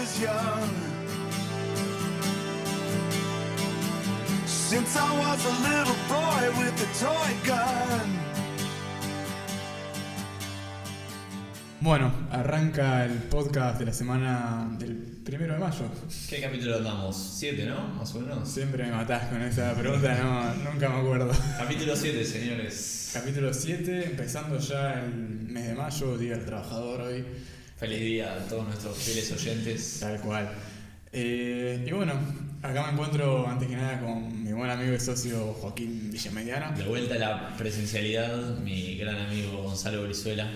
was young. Since I was a little boy with a toy gun. Bueno, arranca el podcast de la semana del primero de mayo. ¿Qué capítulo andamos? ¿Siete, no? Más o menos. Siempre me matás con esa pregunta, no, nunca me acuerdo. Capítulo 7, señores. Capítulo 7, empezando ya el mes de mayo, Día del Trabajador hoy. Feliz día a todos nuestros fieles oyentes. Tal cual. Eh, y bueno, acá me encuentro antes que nada con mi buen amigo y socio Joaquín Villamediana. De vuelta a la presencialidad, mi gran amigo Gonzalo Brizuela.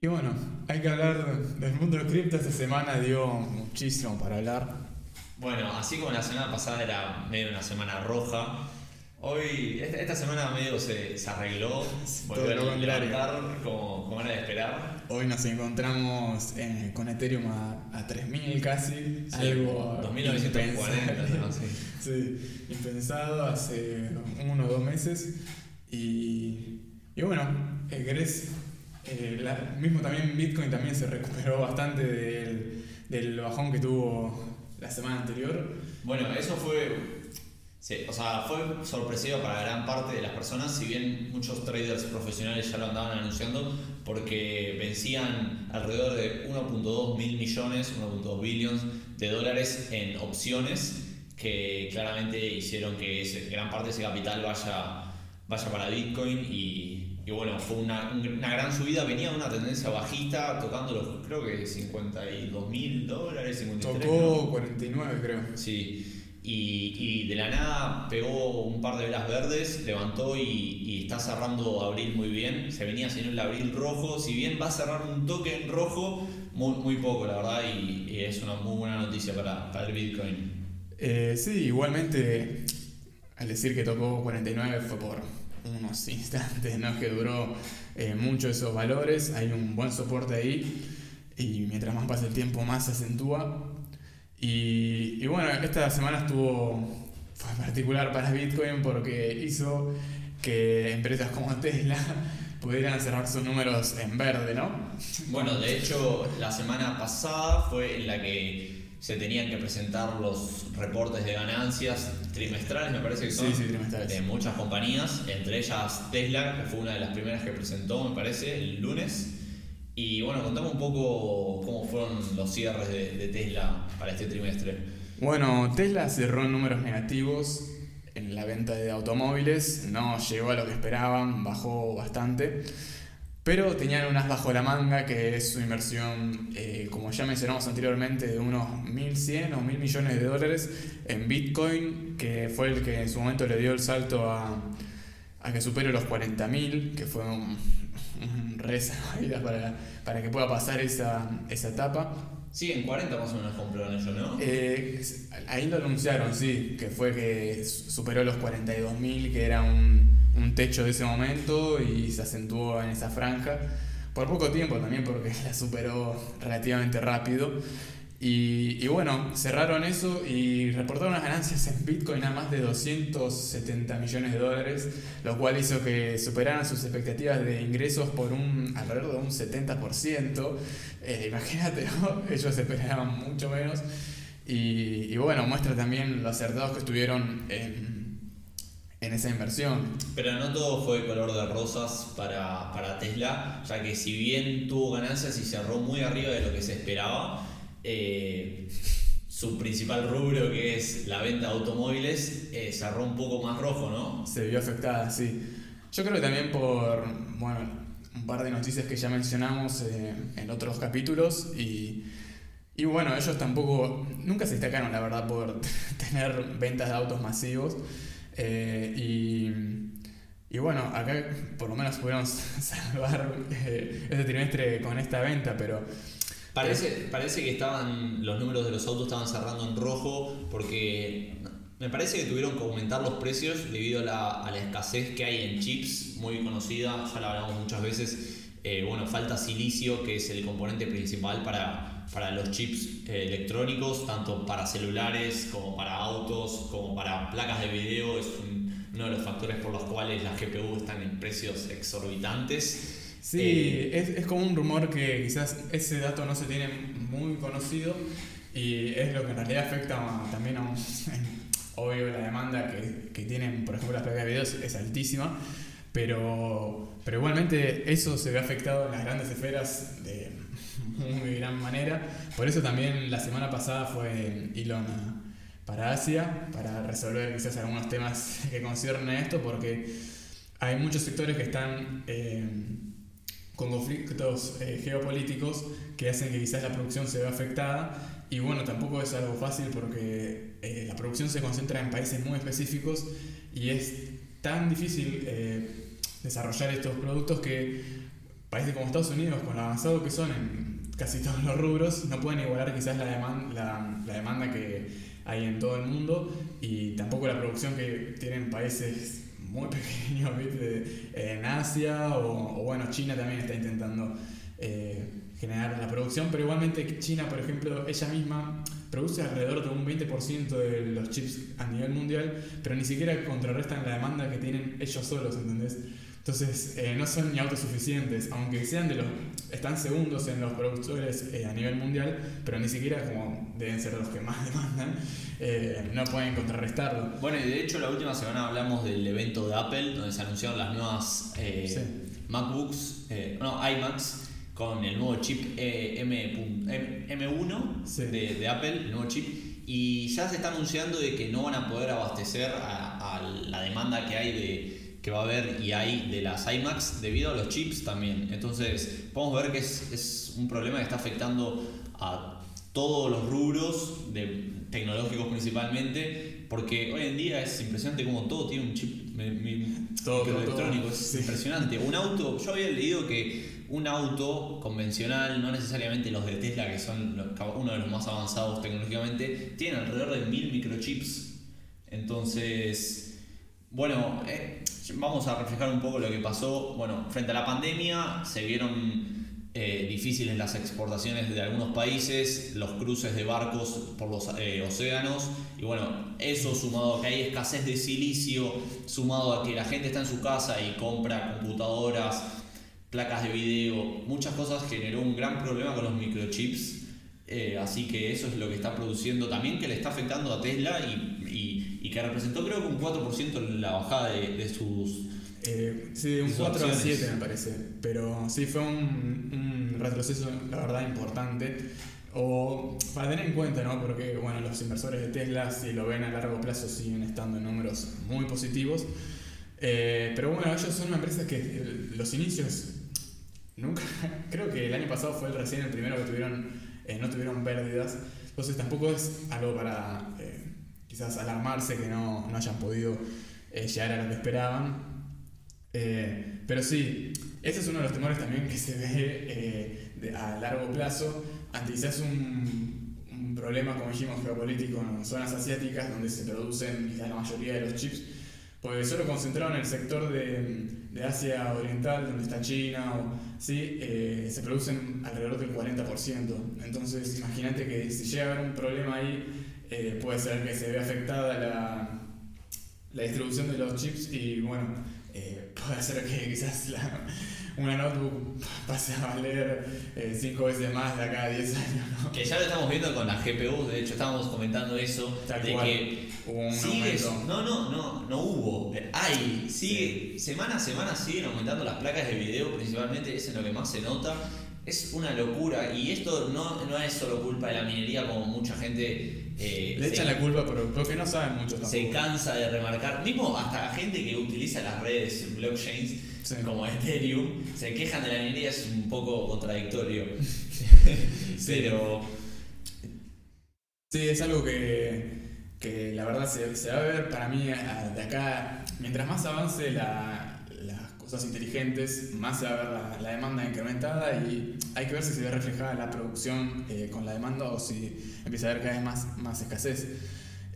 Y bueno, hay que hablar del mundo de cripto. Esta semana dio muchísimo para hablar. Bueno, así como la semana pasada era medio una semana roja, hoy, esta, semana medio se, se arregló, volvió a levantar como, como era de esperar. Hoy nos encontramos con Ethereum a, a 3000 casi, algo 2940, ¿no? sí. sí, impensado hace uno o dos meses. Y, y bueno, ¿querés eh, mismo también Bitcoin también se recuperó bastante del, del, bajón que tuvo la semana anterior. Bueno, eso fue, o sea, fue sorpresivo para gran parte de las personas, si bien muchos traders profesionales ya lo andaban anunciando, porque vencían alrededor de 1.2 mil millones, 1.2 billions de dólares en opciones que claramente hicieron que gran parte de ese capital vaya, vaya para Bitcoin y y bueno, fue una, una, gran subida, venía una tendencia bajista, tocando los, creo que 52 mil dólares, 53. Tocó 49 creo. Sí, y, de la nada pegó un par de velas verdes, levantó y, está cerrando abril muy bien. Se venía haciendo el abril rojo, si bien va a cerrar un toque en rojo, muy, poco la verdad, y, es una muy buena noticia para, para el Bitcoin. Eh, sí, igualmente, al decir que tocó 49 fue por unos instantes, ¿no? que duró eh, mucho esos valores, hay un buen soporte ahí y mientras más pasa el tiempo más se acentúa. Y, y bueno, esta semana estuvo fue particular para Bitcoin porque hizo que empresas como Tesla pudieran cerrar sus números en verde, ¿no? Bueno, de hecho, la semana pasada fue en la que se tenían que presentar los reportes de ganancias trimestrales, me parece que son, de muchas compañías, entre ellas Tesla, que fue una de las primeras que presentó, me parece, el lunes. Y bueno, contame un poco cómo fueron los cierres de, Tesla para este trimestre. Bueno, Tesla cerró en números negativos en la venta de automóviles, no llegó a lo que esperaban, bajó bastante. Pero tenían unas bajo la manga, que es su inversión, eh, como ya mencionamos anteriormente, de unos 1.100 o 1.000 millones de dólares en Bitcoin, que fue el que en su momento le dio el salto a, a que supere los 40.000, que fue un, reza para, para que pueda pasar esa, esa etapa. Sí, en 40 más o menos compraron ellos, ¿no? Eh, ahí lo anunciaron, sí, que fue que superó los 42.000, que era un un techo de ese momento y se acentuó en esa franja. Por poco tiempo también porque la superó relativamente rápido. Y, bueno, cerraron eso y reportaron unas ganancias en Bitcoin a más de 270 millones de dólares, lo cual hizo que superaran sus expectativas de ingresos por un alrededor de un 70%. Eh, imagínate, ellos esperaban mucho menos. Y, y bueno, muestra también los acertados que estuvieron en en esa inversión. Pero no todo fue color de rosas para, para, Tesla, ya que si bien tuvo ganancias y cerró muy arriba de lo que se esperaba, eh, su principal rubro, que es la venta de automóviles, eh, cerró un poco más rojo, ¿no? Se vio afectada, sí. Yo creo que también por, bueno, un par de noticias que ya mencionamos en otros capítulos y... Y bueno, ellos tampoco, nunca se destacaron, la verdad, por tener ventas de autos masivos. Eh, y, y, bueno, acá por lo menos pudimos salvar eh, este trimestre con esta venta, pero... Parece, parece que estaban los números de los autos estaban cerrando en rojo porque me parece que tuvieron que aumentar los precios debido a la, a la escasez que hay en chips, muy conocida, ya la hablamos muchas veces. Eh, bueno, falta silicio, que es el componente principal para, para los chips electrónicos, tanto para celulares como para autos, como para placas de video. Es uno de los factores por los cuales las GPU están en precios exorbitantes. Sí, eh, es, es, como un rumor que quizás ese dato no se tiene muy conocido y es lo que en realidad afecta también a un, obvio la demanda que, que tienen, por ejemplo, las placas de videos es altísima, pero, pero igualmente eso se ve afectado en las grandes esferas de muy gran manera. Por eso también la semana pasada fue Elon para Asia, para resolver quizás algunos temas que conciernen a esto, porque hay muchos sectores que están eh, con conflictos eh, geopolíticos que hacen que quizás la producción se vea afectada. Y bueno, tampoco es algo fácil porque eh, la producción se concentra en países muy específicos y es tan difícil eh, desarrollar estos productos que países como Estados Unidos, con lo avanzado que son en casi todos los rubros, no pueden igualar quizás la, demanda, la, demanda que hay en todo el mundo y tampoco la producción que tienen países muy pequeños en Asia o, bueno, China también está intentando eh, generar la producción, pero igualmente China, por ejemplo, ella misma produce alrededor de un 20% de los chips a nivel mundial, pero ni siquiera contrarrestan la demanda que tienen ellos solos, ¿entendés? Entonces, eh, no son ni autosuficientes, aunque sean de los. están segundos en los productores eh, a nivel mundial, pero ni siquiera como deben ser los que más demandan, eh, no pueden contrarrestarlo. Bueno, y de hecho, la última semana hablamos del evento de Apple, donde se anunciaron las nuevas MacBooks, no, iMacs con el nuevo chip eh, M, 1 de, Apple, el nuevo chip, y ya se está anunciando de que no van a poder abastecer a, la demanda que hay de que va a haber y hay de las iMacs debido a los chips también. Entonces, podemos ver que es, un problema que está afectando a todos los rubros de, tecnológicos principalmente, porque hoy en día es impresionante como todo tiene un chip todo, electrónico, es impresionante. Un auto, yo había leído que un auto convencional, no necesariamente los de Tesla, que son uno de los más avanzados tecnológicamente, tienen alrededor de mil microchips. Entonces, bueno, eh, vamos a reflejar un poco lo que pasó. Bueno, frente a la pandemia se vieron eh, difíciles las exportaciones de algunos países, los cruces de barcos por los eh, océanos y bueno, eso sumado a que hay escasez de silicio, sumado a que la gente está en su casa y compra computadoras, placas de video, muchas cosas generó un gran problema con los microchips. Eh, así que eso es lo que está produciendo también, que le está afectando a Tesla y, y, que representó creo que un 4% en la bajada de, sus... Eh, sí, un 4 a 7 me parece, pero sí fue un, un, retroceso, la verdad, importante. O para tener en cuenta, ¿no? Porque bueno, los inversores de Tesla, si lo ven a largo plazo, siguen estando en números muy positivos. Eh, pero bueno, ellos son una empresa que los inicios Nunca, creo que el año pasado fue el recién el primero que tuvieron, eh, no tuvieron pérdidas, entonces tampoco es algo para eh, quizás alarmarse que no, no hayan podido eh, llegar a lo que esperaban. pero sí, ese es uno de los temores también que se ve a largo plazo ante quizás un, un problema, como dijimos, geopolítico en zonas asiáticas donde se producen quizás la mayoría de los chips pues solo concentrado en el sector de, de Asia Oriental, donde está China, o, ¿sí? Eh, se producen alrededor del 40%. Entonces, imagínate que si llega a haber un problema ahí, eh, puede ser que se vea afectada la, la distribución de los chips y, bueno, eh, puede ser que quizás la, una notebook pase a valer 5 eh, veces más de acá a 10 años. ¿no? Que ya lo estamos viendo con las GPU, de hecho estábamos comentando eso, de que hubo un sigue, no, no, no, no hubo, hay, sigue, semana a semana siguen aumentando las placas de video, principalmente es en lo que más se nota. Es una locura y esto no, no es solo culpa de la minería como mucha gente eh, Le echan la culpa porque no saben mucho tampoco. Se cansa de remarcar, mismo hasta la gente que utiliza las redes blockchains como Ethereum, se quejan de la minería, es un poco contradictorio. Pero. Sí, es algo que, que la verdad se, se, va a ver para mí de acá, mientras más avance la, cosas inteligentes, más se va a ver la, demanda incrementada y hay que ver si se ve reflejada la producción eh, con la demanda o si empieza a haber cada vez más, más escasez.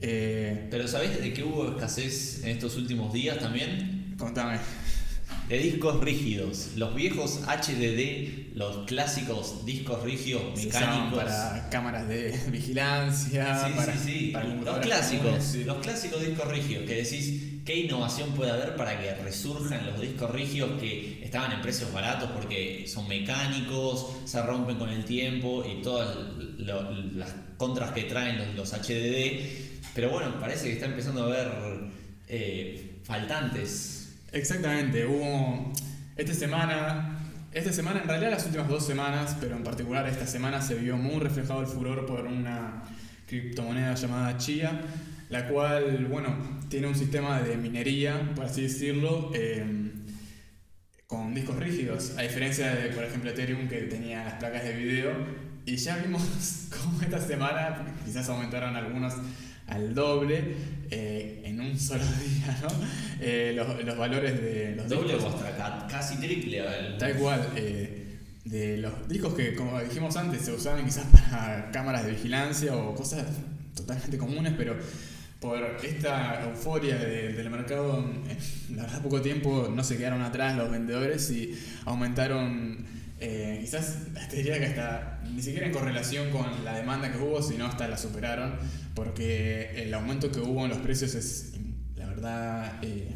Eh, Pero ¿sabés de qué hubo escasez en estos últimos días también? Contame de discos rígidos. Los viejos HDD, los clásicos discos rígidos mecánicos. para cámaras de vigilancia. Sí, sí, sí. los clásicos, los clásicos discos rígidos que decís, ¿Qué innovación puede haber para que resurjan los discos rígidos que estaban en precios baratos porque son mecánicos, se rompen con el tiempo y todas las contras que traen los, los, HDD? Pero bueno, parece que está empezando a haber eh, faltantes. Exactamente, hubo esta semana, esta semana, en realidad las últimas dos semanas, pero en particular esta semana se vio muy reflejado el furor por una criptomoneda llamada Chia, la cual, bueno, tiene un sistema de minería, por así decirlo, em, con discos rígidos, a diferencia de, por ejemplo, Ethereum que tenía las placas de video. Y ya vimos cómo esta semana quizás aumentaron algunos al doble eh, en un solo día, ¿no? Eh, los, los, valores de los doble o hasta casi triple. Tal cual. Eh, de los discos que, como dijimos antes, se usaban quizás para cámaras de vigilancia o cosas totalmente comunes, pero por esta euforia del mercado, la verdad poco tiempo no se quedaron atrás los vendedores y aumentaron, eh, quizás te diría que hasta ni siquiera en correlación con la demanda que hubo, sino hasta la superaron, porque el aumento que hubo en los precios es, la verdad, eh,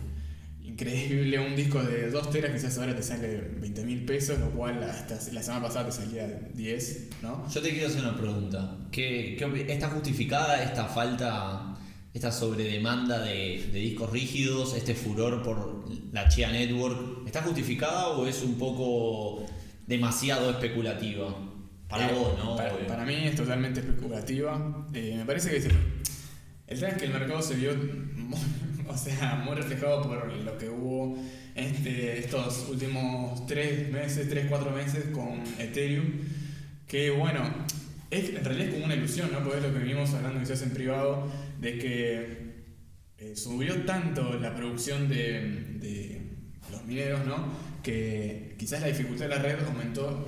increíble. Un disco de 2 teras quizás ahora te sale 20 mil pesos, lo cual hasta la semana pasada te salía 10, ¿no? Yo te quiero hacer una pregunta. ¿Qué, qué, ¿Está justificada esta falta esta sobredemanda de, de discos rígidos, este furor por la Chia Network, ¿está justificada o es un poco demasiado especulativa? Para eh, vos, ¿no? Para, mí es totalmente especulativa. Eh, me parece que el tema es que el mercado se vio muy, o sea, muy reflejado por lo que hubo este, estos últimos 3 meses, 3, 4 meses con Ethereum. Que bueno, es, en realidad es como una ilusión, ¿no? Porque es lo que venimos hablando quizás en privado de que eh, subió tanto la producción de, de, los mineros, ¿no? Que quizás la dificultad de la red aumentó,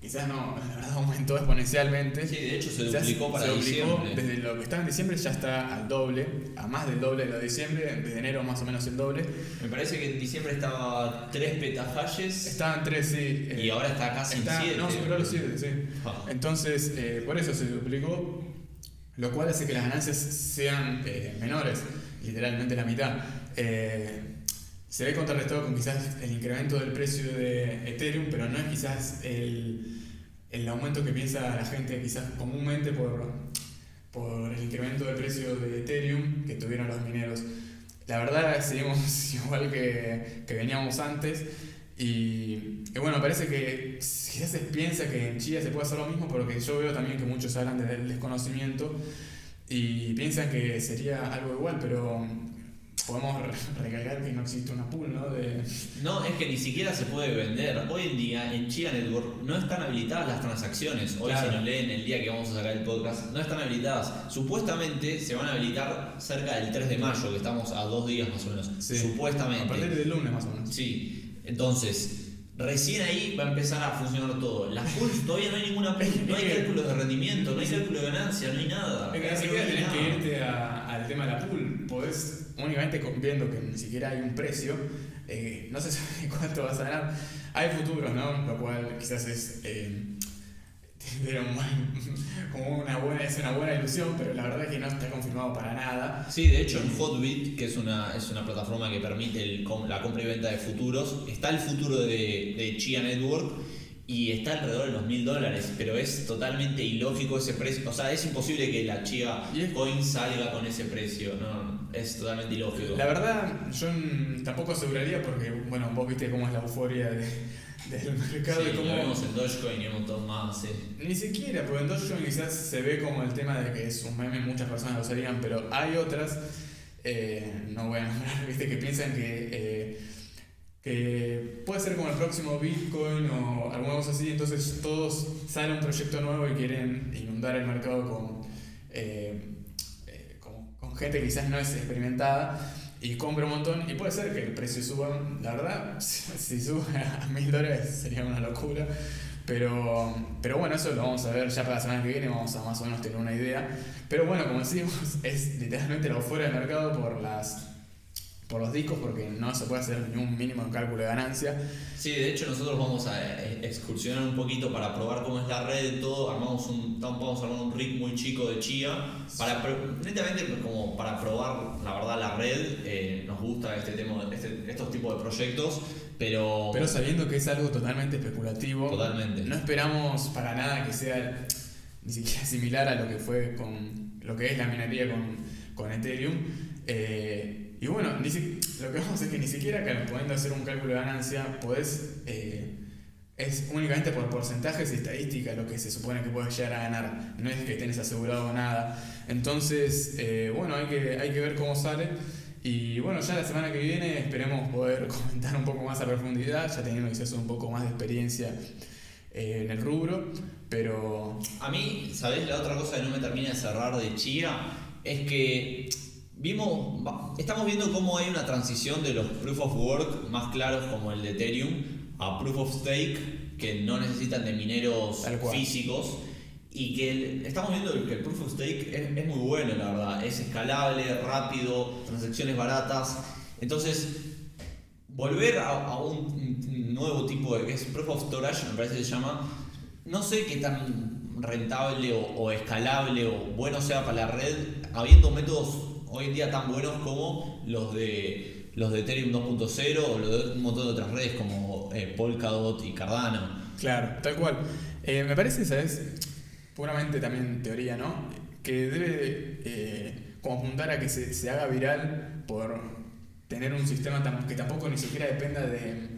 quizás no, la verdad aumentó exponencialmente. Sí, de hecho se duplicó para se diciembre. Desde lo que estaba en diciembre ya está al doble, a más del doble de lo de diciembre, desde enero más o menos el doble. Me parece que en diciembre estaba 3 petafalles. Estaban 3, sí. y eh, ahora está casi en 7. No, superó los 7, sí. Ah. Entonces, eh, por eso se duplicó lo cual hace que las ganancias sean eh, menores, literalmente la mitad. Eh, se ve contrarrestado con quizás el incremento del precio de Ethereum, pero no es quizás el, el aumento que piensa la gente quizás comúnmente por, por el incremento del precio de Ethereum que tuvieron los mineros. La verdad seguimos igual que, que veníamos antes. Y, bueno, parece que quizás se piensa que en Chile se puede hacer lo mismo, porque yo veo también que muchos hablan del desconocimiento y piensan que sería algo igual, pero podemos recalcar que no existe una pool, ¿no? De... No, es que ni siquiera se puede vender. Hoy en día en Chia Network no están habilitadas las transacciones. Hoy si nos leen el día que vamos a sacar el podcast, no están habilitadas. Supuestamente se van a habilitar cerca del 3 de mayo, que estamos a dos días más o menos. Supuestamente. A partir del lunes más o menos. Sí. Entonces, recién ahí va a empezar a funcionar todo. Las pools todavía no hay ninguna no hay cálculos de rendimiento, no hay cálculo de ganancia, no hay nada. Es que ni siquiera tenés que irte al tema de la pool. Podés únicamente viendo que ni siquiera hay un precio, eh, no se sabe cuánto vas a ganar. Hay futuros, ¿no? Lo cual quizás es. Eh, como una buena, es una buena ilusión, pero la verdad es que no está confirmado para nada. Sí, de hecho en Hotbit, que es una, es una plataforma que permite el, la compra y venta de futuros, está el futuro de, de Chia Network y está alrededor de los mil dólares, pero es totalmente ilógico ese precio. O sea, es imposible que la Chia Coin salga con ese precio, ¿no? Es totalmente ilógico. La verdad, yo tampoco aseguraría porque, bueno, vos viste cómo es la euforia de del mercado. Sí, como, vemos en Dogecoin y un montón más, sí. Ni siquiera, porque en Dogecoin quizás se ve como el tema de que es un meme, muchas personas lo usarían, pero hay otras, eh, no voy a nombrar, ¿viste? que piensan que, eh, que puede ser como el próximo Bitcoin o alguna cosa así, entonces todos salen un proyecto nuevo y quieren inundar el mercado con, eh, con, con gente que quizás no es experimentada y compra un montón. Y puede ser que el precio suba, la verdad, si sube a mil dólares sería una locura, pero, pero bueno, eso lo vamos a ver ya para la semana que viene, vamos a más o menos tener una idea, pero bueno, como decimos, es literalmente lo fuera del mercado por las por los discos porque no se puede hacer ni un mínimo cálculo de ganancia. Sí, de hecho nosotros vamos a eh, excursionar un poquito para probar cómo es la red y todo. Armamos un, vamos a armar un rig muy chico de Chía, para, netamente como para probar la verdad la red. Eh, nos gusta este tema, este, estos tipos de proyectos, pero... Pero sabiendo que es algo totalmente especulativo. Totalmente. No esperamos para nada que sea ni siquiera similar a lo que fue con lo que es la minería con, con Ethereum. Eh, y bueno, lo que vamos es que ni siquiera pudiendo hacer un cálculo de ganancia, podés, eh, es únicamente por porcentajes y estadísticas lo que se supone que puedes llegar a ganar, no es que tenés asegurado nada. Entonces, eh, bueno, hay que, hay que ver cómo sale. Y bueno, ya la semana que viene esperemos poder comentar un poco más a profundidad, ya teniendo quizás un poco más de experiencia eh, en el rubro, pero... A mí, ¿sabés? La otra cosa que no me termina de cerrar de Chía es que Vimos, estamos viendo cómo hay una transición de los proof of work más claros como el de Ethereum a proof of stake que no necesitan de mineros físicos y que estamos viendo que el proof of stake es, muy bueno la verdad, es escalable, rápido, transacciones baratas, entonces volver a, un nuevo tipo de que es proof of storage me parece que se llama, no sé qué tan rentable o, o escalable o bueno sea para la red habiendo métodos hoy en día tan buenos como los de los de Ethereum 2.0 o los de un montón de otras redes como eh, Polkadot y Cardano. Claro, tal cual. Eh, me parece, ¿sabes? Puramente también teoría, ¿no? Que debe eh, apuntar a que se, se, haga viral por tener un sistema que tampoco ni siquiera dependa de,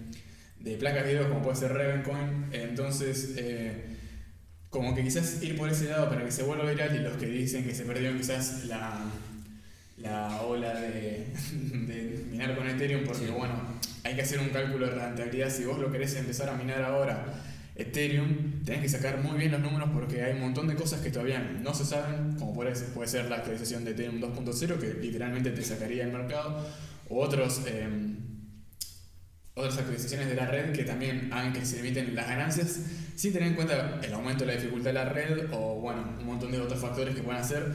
de placas de video como puede ser Ravencoin. Entonces, como que quizás ir por ese lado para que se vuelva viral y los que dicen que se perdió quizás la la ola de, de, minar con Ethereum porque, bueno, hay que hacer un cálculo de rentabilidad. Si vos lo querés empezar a minar ahora Ethereum, tenés que sacar muy bien los números porque hay un montón de cosas que todavía no se saben, como puede ser, puede ser la actualización de Ethereum 2.0 que literalmente te sacaría el mercado, o otros... Em, otras actualizaciones de la red que también hagan que se limiten las ganancias sin tener en cuenta el aumento de la dificultad de la red o bueno, un montón de otros factores que pueden hacer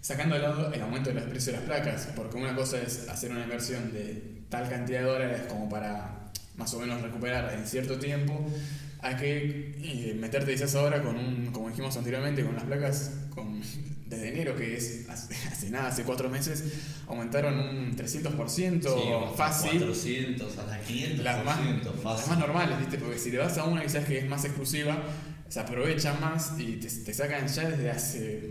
sacando al lado el aumento de los precios de las placas, porque una cosa es hacer una inversión de tal cantidad de dólares como para más o menos recuperar en cierto tiempo, hay que eh, meterte quizás ahora con un, como dijimos anteriormente, con las placas con, desde enero, que es hace, nada, hace cuatro meses, aumentaron un 300% fácil. 400, hasta 500%. Las más, las más normales, ¿viste? Porque si te vas a una quizás que es más exclusiva, se aprovechan más y te, te sacan ya desde hace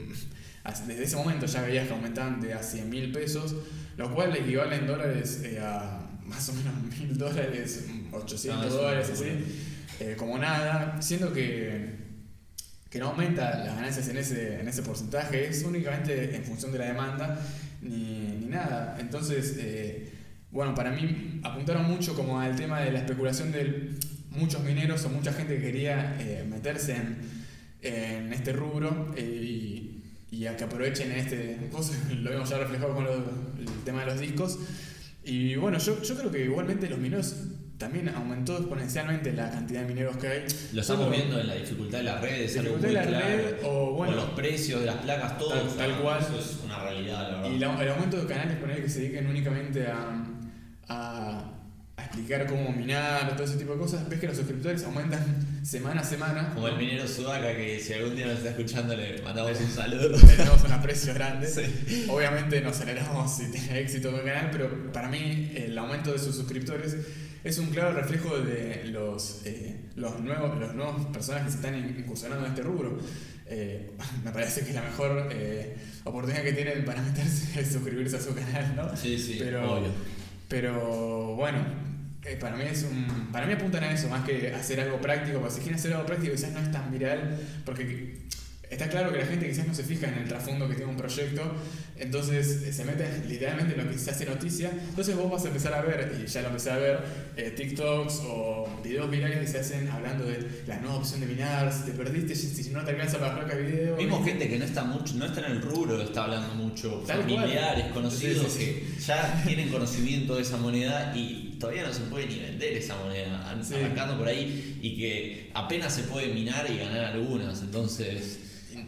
desde ese momento ya veías que aumentaban de a 100 mil pesos, lo cual equivale en dólares eh, a más o menos mil dólares, 800 ah, dólares, así, eh, como nada, siendo que, que no aumenta las ganancias en ese, en ese porcentaje, es únicamente en función de la demanda, ni, ni nada. Entonces, eh, bueno, para mí apuntaron mucho como al tema de la especulación de muchos mineros o mucha gente que quería meterse en, en este rubro y y a que aprovechen este, lo vemos ya reflejado con el tema de los discos. Y bueno, yo, yo creo que igualmente los mineros también aumentó exponencialmente la cantidad de mineros que hay. Lo estamos viendo en la dificultad de las redes, dificultad de la red, o, bueno, los precios de las placas, todo. Tal, cual. Eso es una realidad, la verdad. Y el aumento de canales que se dediquen únicamente a, a explicar cómo minar, todo ese tipo de cosas, ves que los suscriptores aumentan semana a semana. Como el minero Sudaca, que si algún día nos está escuchando le mandamos un saludo. Tenemos un aprecio grande. Obviamente nos alegramos si tiene éxito con el canal, pero para mí el aumento de sus suscriptores es un claro reflejo de los, eh, los, nuevos, los nuevos personajes que se están incursionando en este rubro. Eh, me parece que es la mejor eh, oportunidad que tienen para meterse es suscribirse a su canal, ¿no? Sí, sí, pero, Pero bueno, eh, para mí es un, para mí apuntan a eso más que hacer algo práctico, porque si quieren hacer algo práctico quizás no es tan viral, porque está claro que la gente quizás no se fija en el trasfondo que tiene un proyecto, entonces eh, se mete literalmente en lo que se hace noticia, entonces vos vas a empezar a ver, y ya lo empecé a ver, eh, TikToks o videos virales que se hacen hablando de la nueva opción de minar, si te perdiste, si no te alcanza para placa video. Vimos gente que no está mucho, no está en el rubro, está hablando mucho, familiares, conocidos, que ya tienen conocimiento de esa moneda y todavía no se puede ni vender esa moneda, arrancando por ahí, y que apenas se puede minar y ganar algunas, entonces...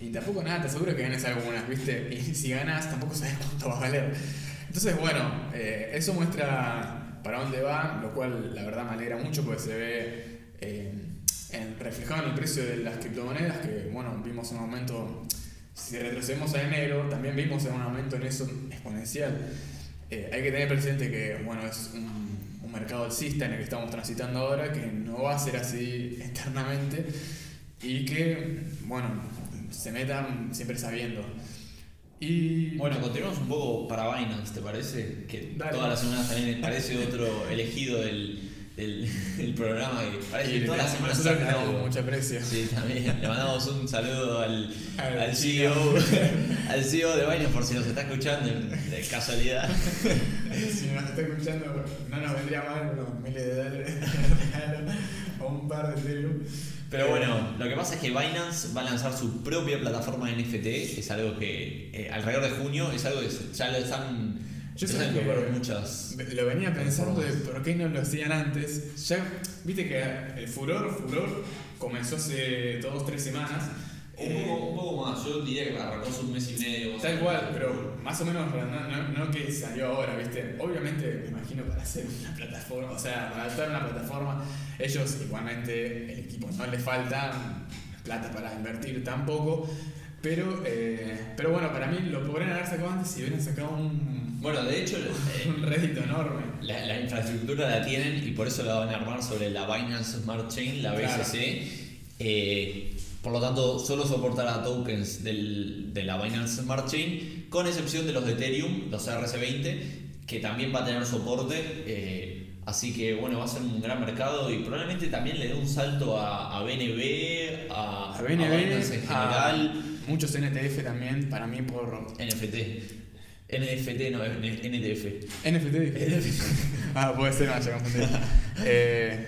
Y, tampoco nada, te aseguro que ganes algunas, ¿viste? Y si ganas, tampoco sabes cuánto va a valer. Entonces, bueno, eh, eso muestra para dónde va, lo cual la verdad me alegra mucho porque se ve eh, en, reflejado en el precio de las criptomonedas, que bueno, vimos un aumento, si retrocedemos a enero, también vimos un aumento en eso exponencial. Eh, hay que tener presente que bueno, es un, mercado alcista en el que estamos transitando ahora, que no va a ser así eternamente y que, bueno, se metan siempre sabiendo. Y bueno, continuamos un poco para Binance, ¿te parece? Que todas las semanas también parece otro elegido del, del, programa que parece que todas las semanas le damos mucha aprecio. Sí, también. Le mandamos un saludo al, al CEO, al CEO de Binance por si nos está escuchando de casualidad. si nos está escuchando, no nos vendría mal unos miles de dólares o un par de Ethereum. Pero bueno, lo que pasa es que Binance va a lanzar su propia plataforma de NFT, es algo que eh, alrededor de junio es algo que ya lo están... Yo sé que muchas lo venía pensando de por qué no lo hacían antes. Ya, viste que el furor, furor, comenzó hace dos, tres semanas un poco, un poco, más, yo diría que arrancó hace un mes y medio. Tal cual, pero más o menos no, no, que salió ahora, ¿viste? Obviamente, me imagino para hacer una plataforma, o sea, para adaptar una plataforma, ellos igualmente, el equipo no les falta plata para invertir tampoco, pero, eh, pero bueno, para mí lo podrían haber sacado antes si hubieran sacado un. Bueno, de hecho, un rédito enorme. La, la, infraestructura la tienen y por eso la van a armar sobre la Binance Smart Chain, la BSC. Eh, por lo tanto, solo soportará tokens del, de la Binance Smart Chain, con excepción de los de Ethereum, los RC20, que también va a tener soporte. Eh, así que bueno, va a ser un gran mercado y probablemente también le dé un salto a, BNB, a, a, BNB, Binance en general. muchos NTF también, para mí por... NFT. NFT, no, NTF. NFT. ah, puede ser, no, ya eh,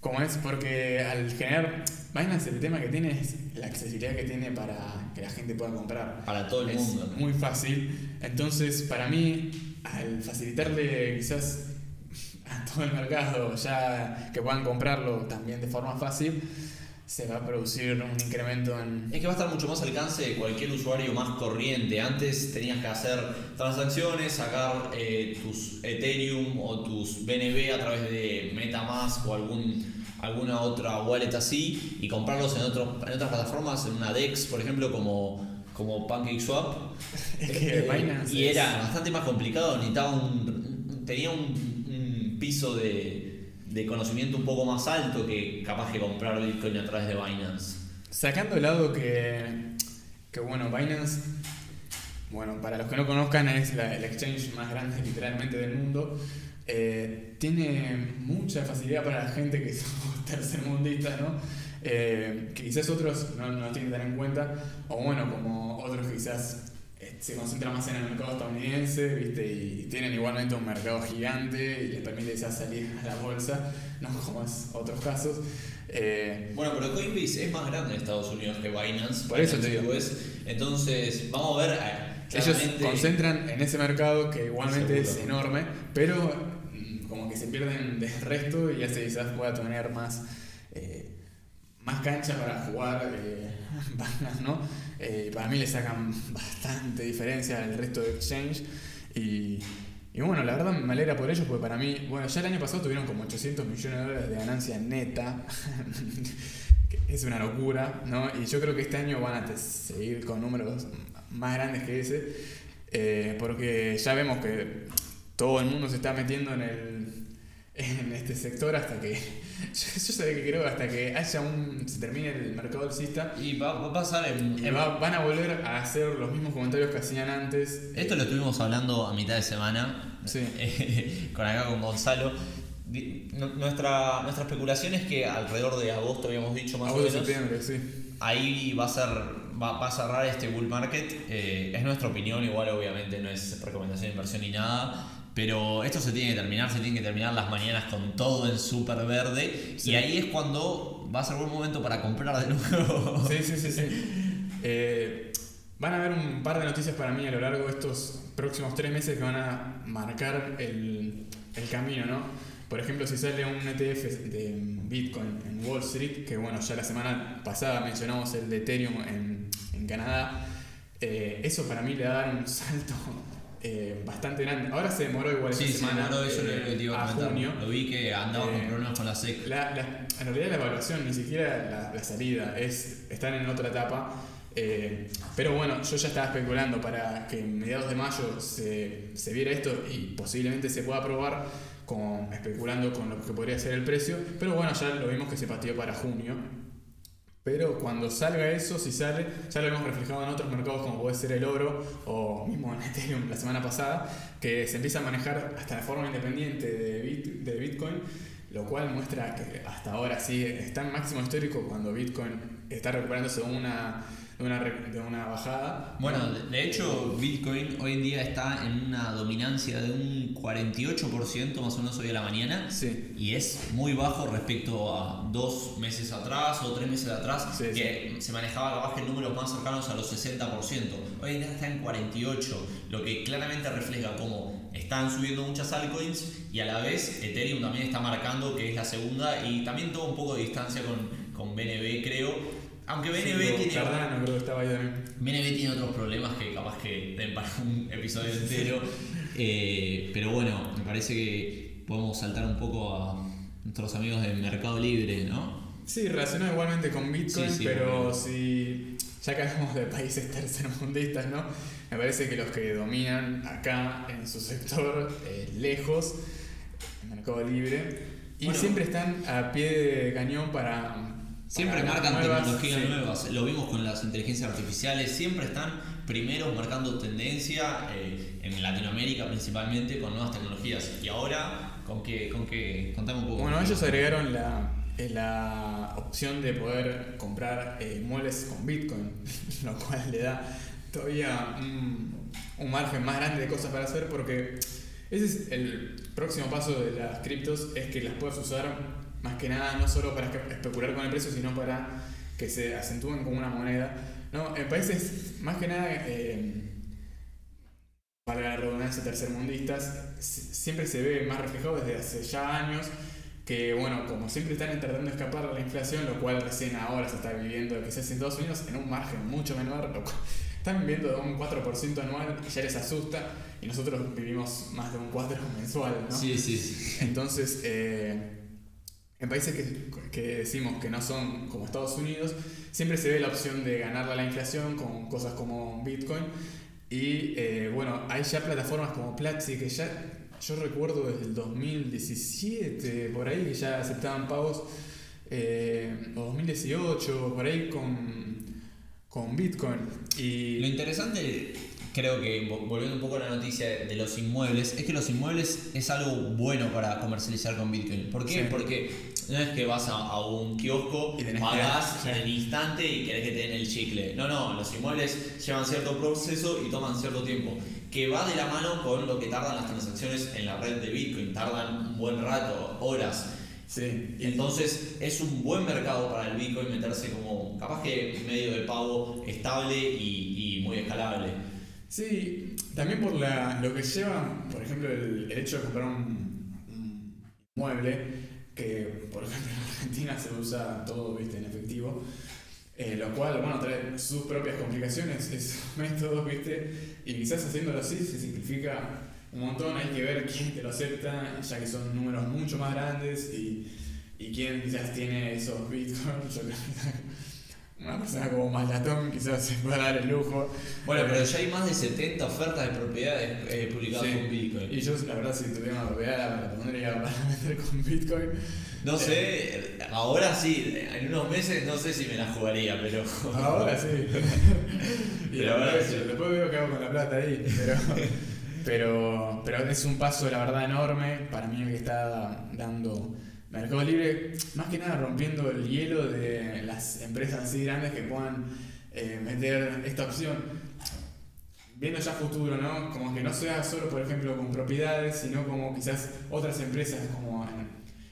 como es, porque al generar Binance el tema que tiene es la accesibilidad que tiene para que la gente pueda comprar. Para todo el es mundo. Muy fácil. Entonces, para mí, al facilitarle quizás a todo el mercado ya que puedan comprarlo también de forma fácil, se va a producir un incremento en... Es que va a estar mucho más alcance de cualquier usuario más corriente. Antes tenías que hacer transacciones, sacar eh, tus Ethereum o tus BNB a través de Metamask o algún alguna otra wallet así y comprarlos en, otros en otras plataformas, en una DEX, por ejemplo, como, como PancakeSwap. Eh, y era bastante más complicado, necesitaba un, tenía un, piso de, de, conocimiento un poco más alto que capaz que comprar Bitcoin a través de Binance. Sacando el lado que, que bueno, Binance, bueno, para los que no conozcan, es el exchange más grande literalmente del mundo. Eh, tiene mucha facilidad para la gente que somos tercermundistas, ¿no? Eh, que quizás otros no, no tienen que en cuenta, o bueno, como otros quizás se concentran más en el mercado estadounidense, ¿viste? Y tienen igualmente un mercado gigante y les permite quizás salir a la bolsa, no como es otros casos. bueno, pero Coinbase es más grande en Estados Unidos que Binance. Por eso te digo. Entonces, vamos a ver. Ellos concentran en ese mercado que igualmente es enorme, pero como que se pierden del resto y hace quizás pueda tener más, eh, más cancha para jugar eh, ¿no? Eh, para mí le sacan bastante diferencia al resto de Exchange y, y, bueno, la verdad me alegra por ellos porque para mí, bueno, ya el año pasado tuvieron como 800 millones de dólares de ganancia neta. es una locura, ¿no? Y yo creo que este año van a seguir con números más grandes que ese, eh, porque ya vemos que todo el mundo se está metiendo en el en este sector hasta que yo, sé que creo hasta que haya un se termine el mercado alcista y va, a pasar en, van a volver a hacer los mismos comentarios que hacían antes. Esto lo estuvimos hablando a mitad de semana con acá con Gonzalo. Nuestra, nuestra especulación es que alrededor de agosto habíamos dicho más o menos septiembre, sí. ahí va a ser va, a cerrar este bull market. Eh, es nuestra opinión igual obviamente no es recomendación de inversión ni nada pero esto se tiene que terminar, se tiene que terminar las mañanas con todo en súper verde. Y ahí es cuando va a ser buen momento para comprar de nuevo. Sí, sí, sí, sí. Eh, van a haber un par de noticias para mí a lo largo de estos próximos tres meses que van a marcar el, el camino, ¿no? Por ejemplo, si sale un ETF de Bitcoin en Wall Street, que bueno, ya la semana pasada mencionamos el de Ethereum en, en Canadá, eh, eso para mí le va a dar un salto eh, bastante grande. Ahora se demoró igual sí, esta semana. demoró, eso eh, lo iba a, junio. Lo vi que andaba con Eh, problemas con la SEC. La- la- en realidad la evaluación, ni siquiera la, la salida, es están en otra etapa. eh, pero bueno, yo ya estaba especulando para que en mediados de mayo se, se viera esto y posiblemente se pueda aprobar, con, especulando con lo que podría ser el precio. Pero bueno, ya lo vimos que se pateó para junio. Pero cuando salga eso, si sale, ya lo hemos reflejado en otros mercados como puede ser el oro o mismo en Ethereum la semana pasada, que se empieza a manejar hasta de forma independiente de, de Bitcoin, lo cual muestra que hasta ahora sí está en máximo histórico cuando Bitcoin está recuperándose una, de una, re- de una bajada. Bueno, de- hecho, Bitcoin hoy en día está en una dominancia de un 48% más o menos hoy a la mañana. Sí. Y es muy bajo respecto a dos meses atrás o tres meses atrás, Sí, que se manejaba la baja en números más cercanos a los 60%. Hoy en día está en 48%, lo que claramente refleja cómo están subiendo muchas altcoins y a la vez Ethereum también está marcando que es la segunda y también toma un poco de distancia con, con BNB, creo. Aunque BNB Sí, tiene. Cardano creo que estaba ahí también. BNB tiene otros problemas que capaz que den para un episodio entero. Eh, pero bueno, me parece que podemos saltar un poco a nuestros amigos de Mercado Libre, ¿no? Sí, relacionado igualmente con Bitcoin, Sí, sí, pero si ya que hablamos de países tercermundistas, ¿no? Me parece que los que dominan acá en su sector, eh, lejos, el mercado libre, y Bueno. siempre están a pie de cañón para... Siempre marcan nuevas, tecnologías sí. nuevas, lo vimos con las inteligencias artificiales, siempre están primeros marcando tendencia eh, en Latinoamérica principalmente con nuevas tecnologías. Y ahora, ¿con qué? Con qué? Contame un poco. Bueno, ellos agregaron la, eh, la opción de poder comprar eh, muebles con Bitcoin, lo cual le da todavía un, un margen más grande de cosas para hacer porque ese es el próximo paso de las criptos, es que las puedas usar más que nada no solo para espe- especular con el precio, sino para que se acentúen como una moneda. ¿no? En países más que nada... eh, para la redundancia tercermundistas, si- siempre se ve más reflejado desde hace ya años que, bueno, como siempre están tratando de escapar de la inflación, lo cual recién ahora se está viviendo quizás en Estados Unidos en un margen mucho menor, lo cual están viviendo de un 4% anual y ya les asusta, y nosotros vivimos más de un 4% mensual, ¿no? Sí, sí, sí. Entonces, eh, en países que, que decimos que no son como Estados Unidos, siempre se ve la opción de ganarle a la inflación con cosas como Bitcoin. Y eh, bueno, hay ya plataformas como Platzi que ya, yo recuerdo desde el 2017, por ahí, que ya aceptaban pagos, eh, o 2018, por ahí con, con Bitcoin. Y Lo interesante, creo que vo- volviendo un poco a la noticia de los inmuebles, es que los inmuebles es algo bueno para comercializar con Bitcoin. ¿Por qué? Sí. Porque no es que vas a, a un kiosco, que- sí. en el instante y querés que te den el chicle. No, no, los inmuebles llevan cierto proceso y toman cierto tiempo. Que va de la mano con lo que tardan las transacciones en la red de Bitcoin. Tardan un buen rato, horas. sí, entonces es un buen mercado para el Bitcoin meterse como capaz que medio de pago estable y, y muy escalable. Sí, también por la, lo que lleva, por ejemplo, el, el hecho de comprar un, mueble, que por ejemplo en Argentina se usa todo ¿viste? en efectivo, eh, lo cual bueno, trae sus propias complicaciones, esos métodos, ¿viste? y quizás haciéndolo así se simplifica un montón, hay que ver quién te lo acepta, ya que son números mucho más grandes y, y quién quizás tiene esos bitcoins, una persona como Malatón quizás se pueda dar el lujo. Bueno, pero ya hay más de 70 ofertas de propiedades eh, publicadas Sí. con Bitcoin. Y yo, la verdad, si tuviera una propiedad, la pondría para vender con Bitcoin. No sé, ahora sí, en unos meses no sé si me la jugaría, pero. Ahora sí. y Pero ahora sí. después veo qué hago con la plata ahí. Pero, pero, pero es un paso, la verdad, enorme para mí el que está dando Mercado Libre, más que nada rompiendo el hielo de las empresas así grandes que puedan eh, meter esta opción. Viendo ya futuro, ¿no? Como que no sea solo, por ejemplo, con propiedades, sino como quizás otras empresas como, eh,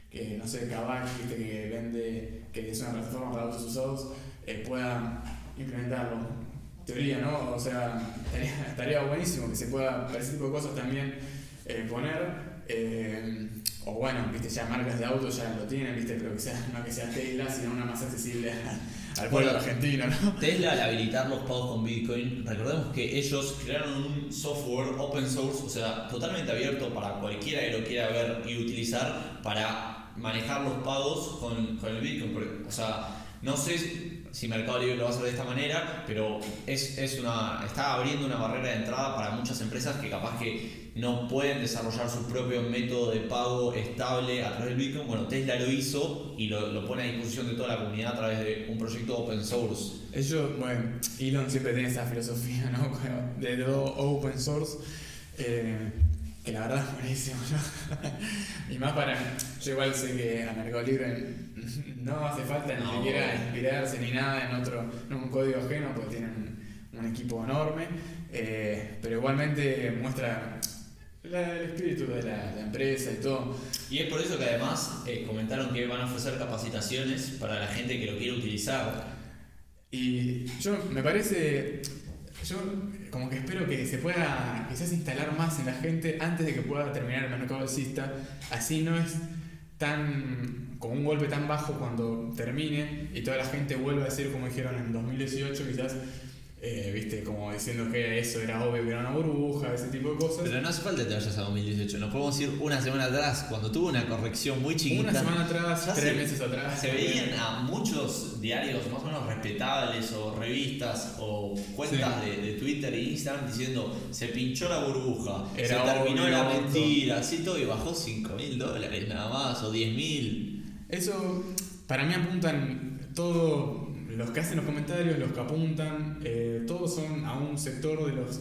que no sé, Kavak, que vende, que es una plataforma para autos usados, eh, puedan implementarlo. Teoría, ¿no? O sea, estaría, buenísimo que se pueda, para ese tipo de cosas también eh, poner. O bueno, viste, ya marcas de autos ya lo tienen, viste, pero que sea, no que sea Tesla, sino una más accesible al pueblo argentino, ¿no? Tesla al habilitar los pagos con Bitcoin, recordemos que ellos crearon un software open source, o sea, totalmente abierto para cualquiera que lo quiera ver y utilizar para manejar los pagos con, con el Bitcoin. o sea, no sé si Mercado Libre lo va a hacer de esta manera, pero es, es una, está abriendo una barrera de entrada para muchas empresas que capaz que no pueden desarrollar su propio método de pago estable a través del Bitcoin. Bueno, Tesla lo hizo y lo, lo pone a disposición de toda la comunidad a través de un proyecto open source. Ellos, bueno, Elon siempre tiene esa filosofía, ¿no? De todo open source. Eh, que la verdad es buenísimo, ¿no? y más para. Yo igual sé que a Mercado Libre no hace falta ni siquiera inspirarse ni nada en otro, en un código ajeno, porque tienen un, equipo enorme, eh, pero igualmente muestra el espíritu de la, empresa y todo. Y es por eso que además eh, comentaron que van a ofrecer capacitaciones para la gente que lo quiere utilizar. Y yo me parece, yo como que espero que se pueda quizás instalar más en la gente antes de que pueda terminar el mercado alcista, así no es tan con un golpe tan bajo cuando termine y toda la gente vuelve a decir como dijeron en 2018 quizás eh, viste, como diciendo que eso era obvio que era una burbuja, ese tipo de cosas. Pero no hace falta que te vayas a 2018, nos podemos ir una semana atrás, cuando tuvo una corrección muy chiquita. Una semana atrás, tres meses atrás. Se veían a muchos diarios más o menos respetables o revistas o cuentas de, Twitter e Instagram diciendo se pinchó la burbuja, se terminó la mentira, así todo y bajó 5 mil dólares nada más o 10 mil. Eso para mí apuntan todo, los que hacen los comentarios, los que apuntan, eh, todos son a un sector de los,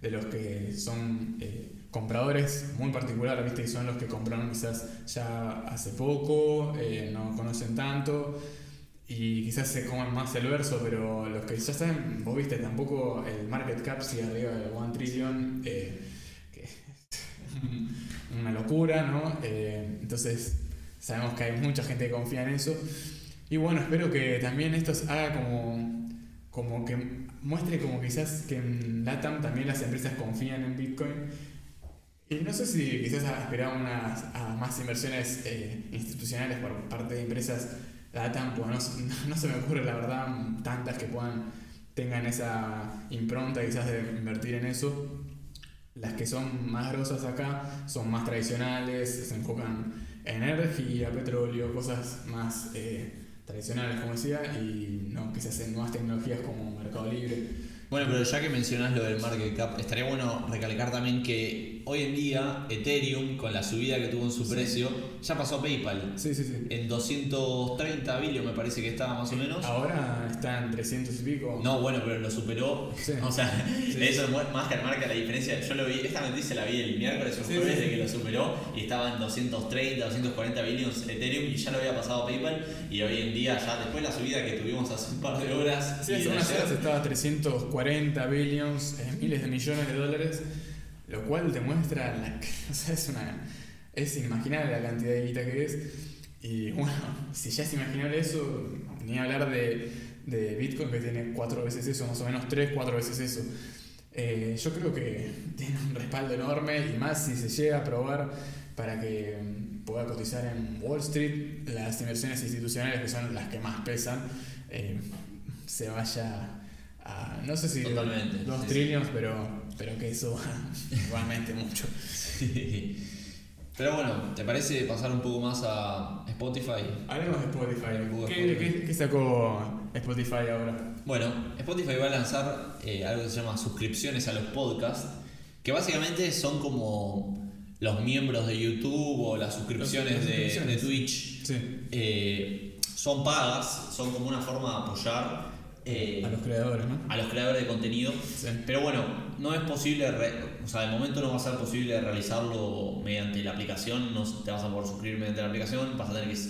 de los que son eh, compradores muy particular, ¿viste? que son los que compraron quizás ya hace poco, eh, no conocen tanto y quizás se coman más el verso, pero los que ya saben, vos viste, tampoco el market cap sigue arriba del 1 trillion, que una locura, ¿no? entonces Sabemos que hay mucha gente que confía en eso. Y bueno, espero que también esto haga como, como que muestre como quizás que en LATAM también las empresas confían en Bitcoin. Y no sé si quizás esperar a más inversiones eh, institucionales por parte de empresas LATAM, pues no, no, se me ocurre la verdad tantas que puedan tengan esa impronta quizás de invertir en eso. Las que son más grosas acá son más tradicionales, se enfocan energía, petróleo, cosas más eh, tradicionales, como decía, y no que se hacen nuevas tecnologías como Mercado Libre. Bueno, pero ya que mencionás lo del market cap, estaría bueno recalcar también que hoy en día Ethereum, con la subida que tuvo en su precio, ya pasó a PayPal. Sí, sí, sí. En 230 billion me parece que estaba más o menos. Ahora está en 300 y pico. No, bueno, pero lo superó. Sí. O sea, sí. eso más que marca la diferencia. Yo lo vi, esta noticia la vi el miércoles o jueves de que lo superó y estaba en 230, 240 billions Ethereum y ya lo había pasado PayPal. Y hoy en día, ya después de la subida que tuvimos hace un par de horas. Sí, hace unas horas estaba 340. 40 billions, eh, miles de millones de dólares, lo cual demuestra, la, o sea, es, una, es la cantidad de guita que es. Y bueno, si ya es imaginable eso, ni hablar de, de Bitcoin que tiene cuatro veces eso, más o menos tres, cuatro veces eso. Eh, yo creo que tiene un respaldo enorme y más si se llega a probar para que mm, pueda cotizar en Wall Street, las inversiones institucionales que son las que más pesan, eh, se vaya no sé si dos trillones, pero, pero que eso igualmente mucho. Pero bueno, ¿te parece pasar un poco más a Spotify? Hablemos de Spotify. ¿Qué, ¿Qué, sacó Spotify ahora? Bueno, Spotify va a lanzar eh, algo que se llama suscripciones a los podcasts, que básicamente son como los miembros de YouTube o las suscripciones, de, de, Twitch. Eh, son pagas, son como una forma de apoyar eh, a los creadores, ¿no? A los creadores de contenido. Pero bueno, no es posible, o sea, de momento no va a ser posible realizarlo mediante la aplicación, no te vas a poder suscribir mediante la aplicación, vas a tener que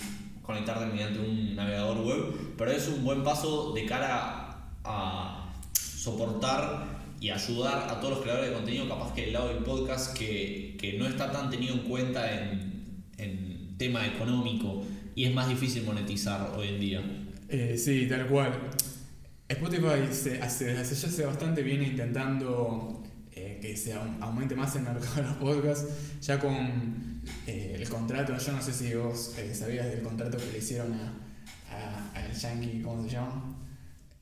conectarte mediante un navegador web, pero es un buen paso de cara a soportar y ayudar a todos los creadores de contenido, capaz que el lado del podcast que, que no está tan tenido en cuenta en, en tema económico y es más difícil monetizar hoy en día. Eh, sí, tal cual. Spotify se, hace, ya hace bastante viene intentando eh, que se aumente más el mercado de los podcasts, ya con eh, el contrato, yo no sé si vos eh, sabías del contrato que le hicieron a, a, al Yankee, ¿cómo se llama?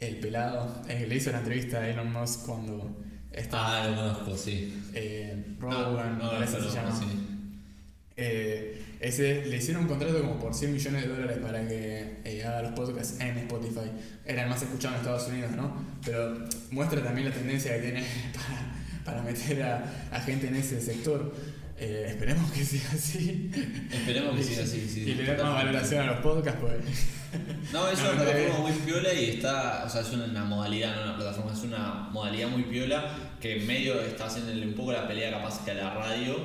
el pelado, eh, le hizo la entrevista a Elon Musk cuando estaba. Ah, lo conozco, sí. Rogan, no, no, parece que no, se llama. sí. Ese, le hicieron un contrato como por 100 millones de dólares para que eh, haga los podcasts en Spotify. Era el más escuchado en Estados Unidos, ¿no? Pero muestra también la tendencia que tiene para, para meter a, a gente en ese sector. Eh, esperemos que siga así. Esperemos que siga así, sí. y le den más valoración a los podcasts, pues. No, es una no, plataforma muy piola y está, o sea, es una modalidad, no una plataforma, es una modalidad muy piola que en medio está haciéndole un poco la pelea capaz que a la radio.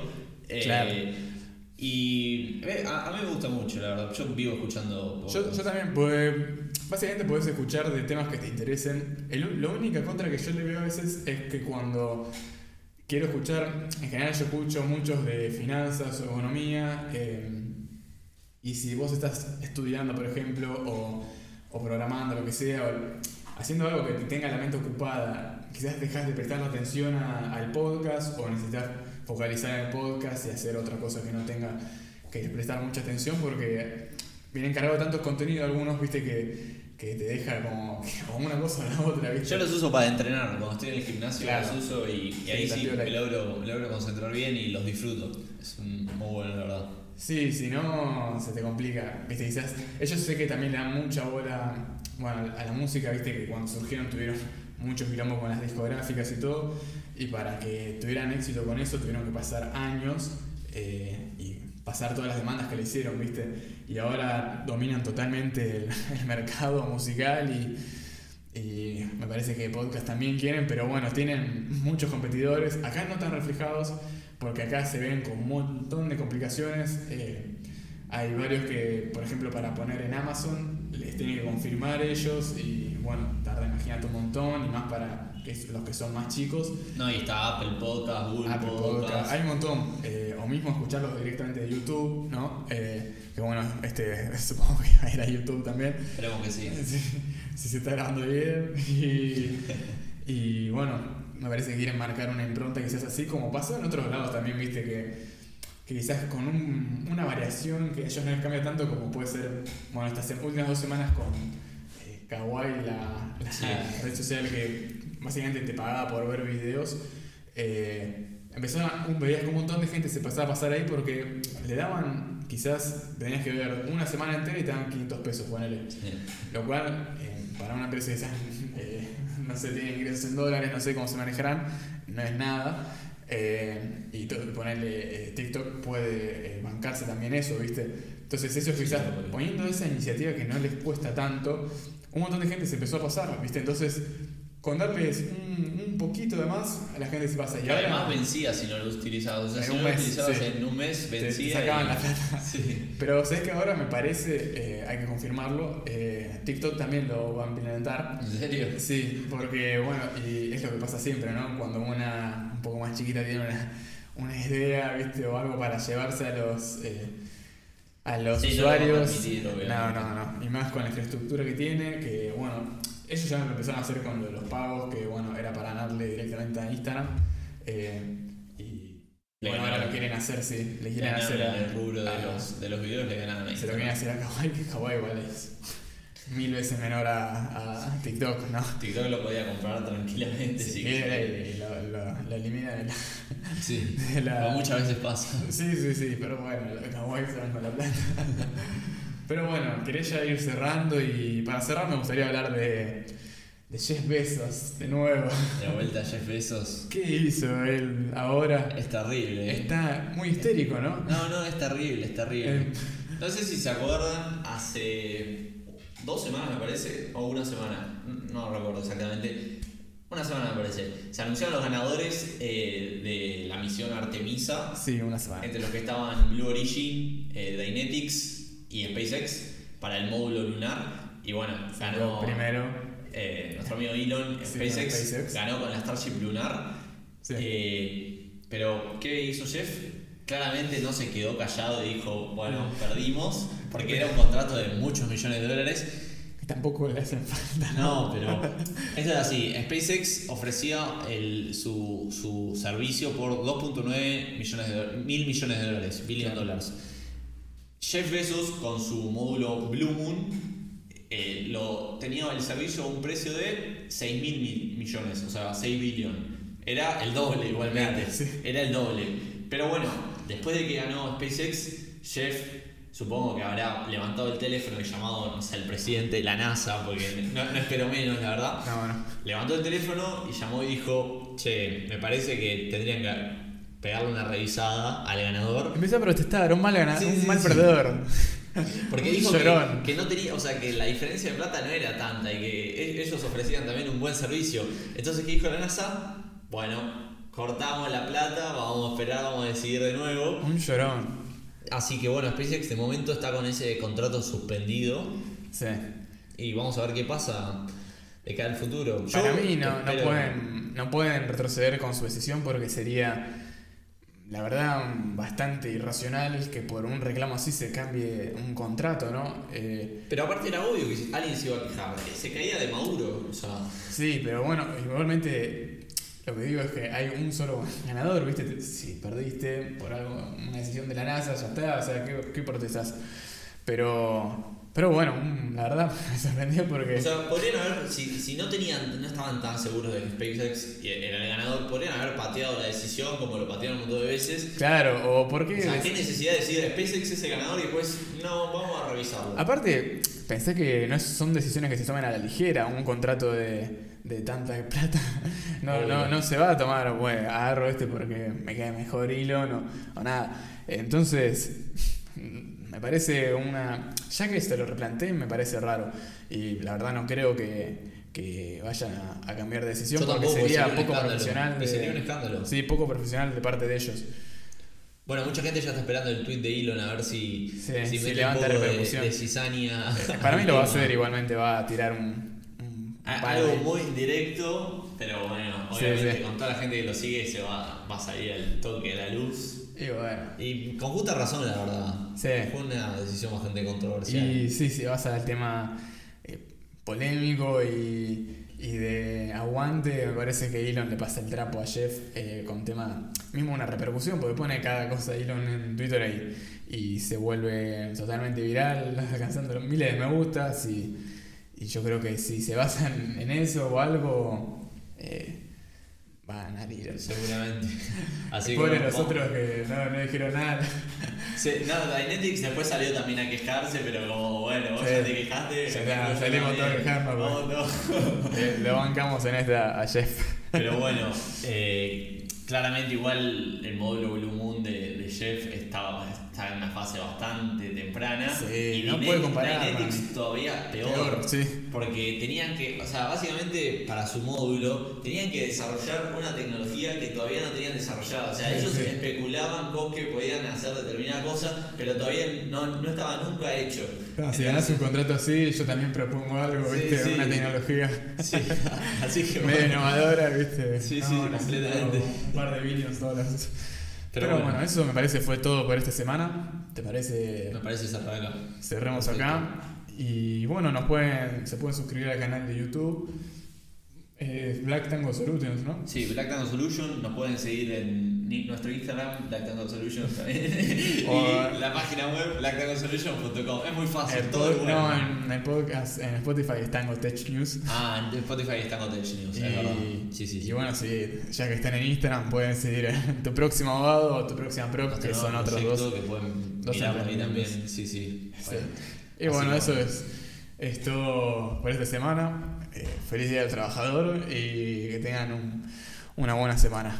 Eh, Claro. Y eh, a, a mí me gusta mucho, la verdad. Yo vivo escuchando. Yo, también, pues, básicamente puedes escuchar de temas que te interesen. El, la única contra que yo le veo a veces es que cuando quiero escuchar, en general yo escucho muchos de finanzas o economía, eh, y si vos estás estudiando, por ejemplo, o, o programando, lo que sea, o haciendo algo que te tenga la mente ocupada, quizás dejas de prestar atención a- al podcast o necesitas focalizar en el podcast y hacer otra cosa que no tenga que prestar mucha atención porque vienen cargados tantos contenidos algunos, viste, que, que te deja como, como una cosa o la otra, viste. Yo los uso para entrenar, cuando estoy en el gimnasio Claro. los uso y, y Sí, ahí sí me ahí. logro, me logro concentrar bien y los disfruto. Es un- muy bueno, la verdad. Sí, si no, se te complica. Viste, quizás. Ellos sé que también le dan mucha bola bueno, a la música, viste, que cuando surgieron tuvieron muchos quilombos con las discográficas y todo. Y para que tuvieran éxito con eso, tuvieron que pasar años eh, y pasar todas las demandas que le hicieron, viste. Y ahora dominan totalmente el, mercado musical y, y me parece que podcast también quieren, pero bueno, tienen muchos competidores. Acá no están reflejados porque acá se ven con un montón de complicaciones. eh, hay varios que, por ejemplo, para poner en Amazon, les tienen que confirmar ellos y bueno, tarda, imagínate un montón y más para que es- los que son más chicos. No, y está Apple Podcast, Google Apple Podcast. Podcast, hay un montón. eh, o mismo escucharlos directamente de YouTube, ¿no? Eh, que bueno, este supongo que va a ir a YouTube también. Esperemos que sí. Si, si se está grabando bien. Y, y bueno, me parece que quieren marcar una impronta quizás así, como pasa en otros lados también, viste, que, que quizás con un- una variación que ellos no les cambia tanto como puede ser, bueno, estas últimas dos semanas con eh, Kawaii, la, la Sí. red social que básicamente te pagaba por ver videos. Eh, empezó a- un, veías que un montón de gente se pasaba a pasar ahí porque le daban, quizás tenías que ver una semana entera y te daban 500 pesos, ponele. Sí. Lo cual, eh, para una empresa que eh, no sé, tiene ingresos en dólares, no sé cómo se manejarán, no es nada. Eh, y ponerle eh, TikTok puede bancarse también eso, ¿viste? Entonces, eso quizás, poniendo esa iniciativa que no les cuesta tanto, un montón de gente se empezó a pasar, ¿viste? Entonces, con darles un, un poquito de más, a la gente se pasa. Y Y ahora además vencía si no lo utilizabas. O sea, En si no lo mes, utilizabas sí. en un mes, te- te vencía. sacaban y- la plata. Sí. Pero sabes que ahora me parece, eh, hay que confirmarlo, eh, TikTok también lo va a implementar. ¿En serio? Sí, porque bueno, y es lo que pasa siempre, ¿no? Cuando una un poco más chiquita tiene una, una idea, ¿viste? O algo para llevarse a los, eh, a los Sí, no lo usuarios. permitir, no, obviamente. no, no. Y más con la infraestructura que tiene, que bueno, ellos ya lo empezaron a hacer con lo de los pagos, que bueno, era para darle directamente a Instagram. eh, y Le bueno, ahora lo quieren hacer, sí. Le quieren hacer a, el rubro de a- los, de los videos, le ganaron ahí. se lo quieren hacer a Kawaii, que Kawaii igual es mil veces menor a, a TikTok, ¿no? TikTok lo podía comprar tranquilamente. Si sí. quiere, y lo, lo- lo elimina de la, Sí. de la- Como muchas veces pasa. Sí, sí, sí, pero bueno, Kawaii se van con la plata. Pero bueno, quería ya ir cerrando y para cerrar me gustaría hablar de, de Jeff Bezos de nuevo. De vuelta a Jeff Bezos. ¿Qué hizo él ahora? Es terrible. ¿eh? Está muy histérico, ¿no? No, no, es terrible, es terrible. Eh, No sé si se acuerdan, hace dos semanas me parece, o una semana, no recuerdo exactamente. Una semana me parece. Se anunciaron los ganadores eh, de la misión Artemisa, sí, una semana. entre los que estaban Blue Origin, eh, Dynetics y SpaceX para el módulo lunar. Y bueno, ganó Primero. eh, nuestro amigo Elon, Sí, SpaceX, ganó con la Starship Lunar. Sí. Eh, pero, ¿qué hizo Jeff? Claramente no se quedó callado y dijo, bueno, perdimos, porque era un contrato de muchos millones de dólares. Tampoco le hacen falta. No, pero esto es así. SpaceX ofrecía el, su, su servicio por 2.9 millones de mil millones de dólares, billion Claro. dólares. Jeff Bezos con su módulo Blue Moon eh, lo, tenía el servicio a un precio de 6 mil millones, o sea, 6 billones. Era el doble igualmente, era el doble. Pero bueno, después de que ganó SpaceX, Jeff supongo que habrá levantado el teléfono y llamado, no sé, al presidente de la NASA, porque no, espero menos, la verdad. Levantó el teléfono y llamó y dijo, che, me parece que tendrían que pegarle una revisada al ganador. Empezó a protestar, un mal ganador, un mal perdedor. Porque dijo que, no tenía, o sea, que la diferencia de plata no era tanta y que e-, ellos ofrecían también un buen servicio. Entonces, ¿qué dijo la NASA? Bueno, cortamos la plata, vamos a esperar, vamos a decidir de nuevo. Un llorón. Así que bueno, SpaceX de momento está con ese contrato suspendido. Sí. Y vamos a ver qué pasa de cara al futuro. Para mí no, no, pueden, no pueden retroceder con su decisión porque sería la verdad, bastante irracional que por un reclamo así se cambie un contrato, ¿no? Eh, pero aparte era obvio que alguien se iba a quejar, se caía de Maduro, o sea... Sí, pero bueno, igualmente lo que digo es que hay un solo ganador, ¿viste? Si perdiste por algo, una decisión de la NASA, ya está, o sea, ¿qué, qué protestas? Pero pero bueno, mm, la verdad me sorprendió porque. O sea, podrían haber, si, si no tenían, no estaban tan seguros de que SpaceX era el ganador, podrían haber pateado la decisión como lo patearon un montón de veces. Claro, o por qué. O sea, ¿qué necesidad de decir SpaceX es el ganador y después no, vamos a revisarlo? Aparte, pensé que no son decisiones que se tomen a la ligera, un contrato de, de tanta plata. No, no, no se va a tomar, bueno, agarro este porque me queda mejor hilo, no, o nada. Entonces me parece una. Ya que esto lo replanteé, me parece raro. Y la verdad no creo que, que vayan a, cambiar de decisión porque sería, poco profesional. sería un escándalo. Sí, poco profesional de parte de ellos. Bueno, mucha gente ya está esperando el tweet de Elon a ver si, si, levanta repercusión. De, cizaña. Para mí lo va a hacer igualmente, va a tirar un. Algo muy indirecto, pero bueno, obviamente con toda la gente que lo sigue se va, va a salir el toque de la luz. Y bueno. Y con justa razón, la verdad. Sí. Fue una decisión bastante controversial. Y sí, si vas al tema eh, polémico y, y, de aguante, me parece que Elon le pasa el trapo a Jeff eh, con tema, mismo una repercusión, porque pone cada cosa Elon en Twitter ahí y se vuelve totalmente viral, alcanzando los miles de me gustas y, y yo creo que si se basan en eso o algo... Eh, van a ir. Seguramente. Así Pobre los otros que no, no dijeron nada. Sí, no, Dynetics después salió también a quejarse, pero como, bueno, vos ya te quejaste. Ya salimos todos quejando. No, no. lo bancamos en esta a Jeff. Pero bueno, eh, claramente igual el módulo Blue Moon de, de Jeff estaba está en una fase bastante temprana. Sí, y no puede comparar. Dynetics todavía peor. Porque tenían que, o sea, básicamente para su módulo, tenían que desarrollar una tecnología que todavía no tenían desarrollada. O sea, ellos especulaban con que podían hacer determinada cosa, pero todavía no, no estaba nunca hecho. si ganas un contrato así, yo también propongo algo, ¿viste? Una tecnología. así que. Medio innovadora, ¿viste? Sí, sí, completamente. Un par de billions dólares. Pero, bueno. eso me parece fue todo por esta semana. ¿Te parece? Me parece cerrar acá. Cerremos acá. Y bueno, nos pueden, se pueden suscribir al canal de YouTube. Eh, Black Tango Solutions, ¿no? Sí, Black Tango Solutions. Nos pueden seguir en nuestro Instagram, Black Tango Solutions también. y la página web, blacktangosolutions.com. Es muy fácil. todo no, en, el podcast, en Spotify es Tango Tech News. Ah, en Spotify es Tango Tech News, y, es verdad. Sí, sí, sí. Y bueno, sí, ya que están en Instagram, pueden seguir tu próximo abogado o tu próxima pro, que son otros dos. que pueden dos mirar ahí también. Sí, sí. Y bueno, eso es esto por esta semana. Eh, feliz Día del Trabajador y que tengan un, una buena semana.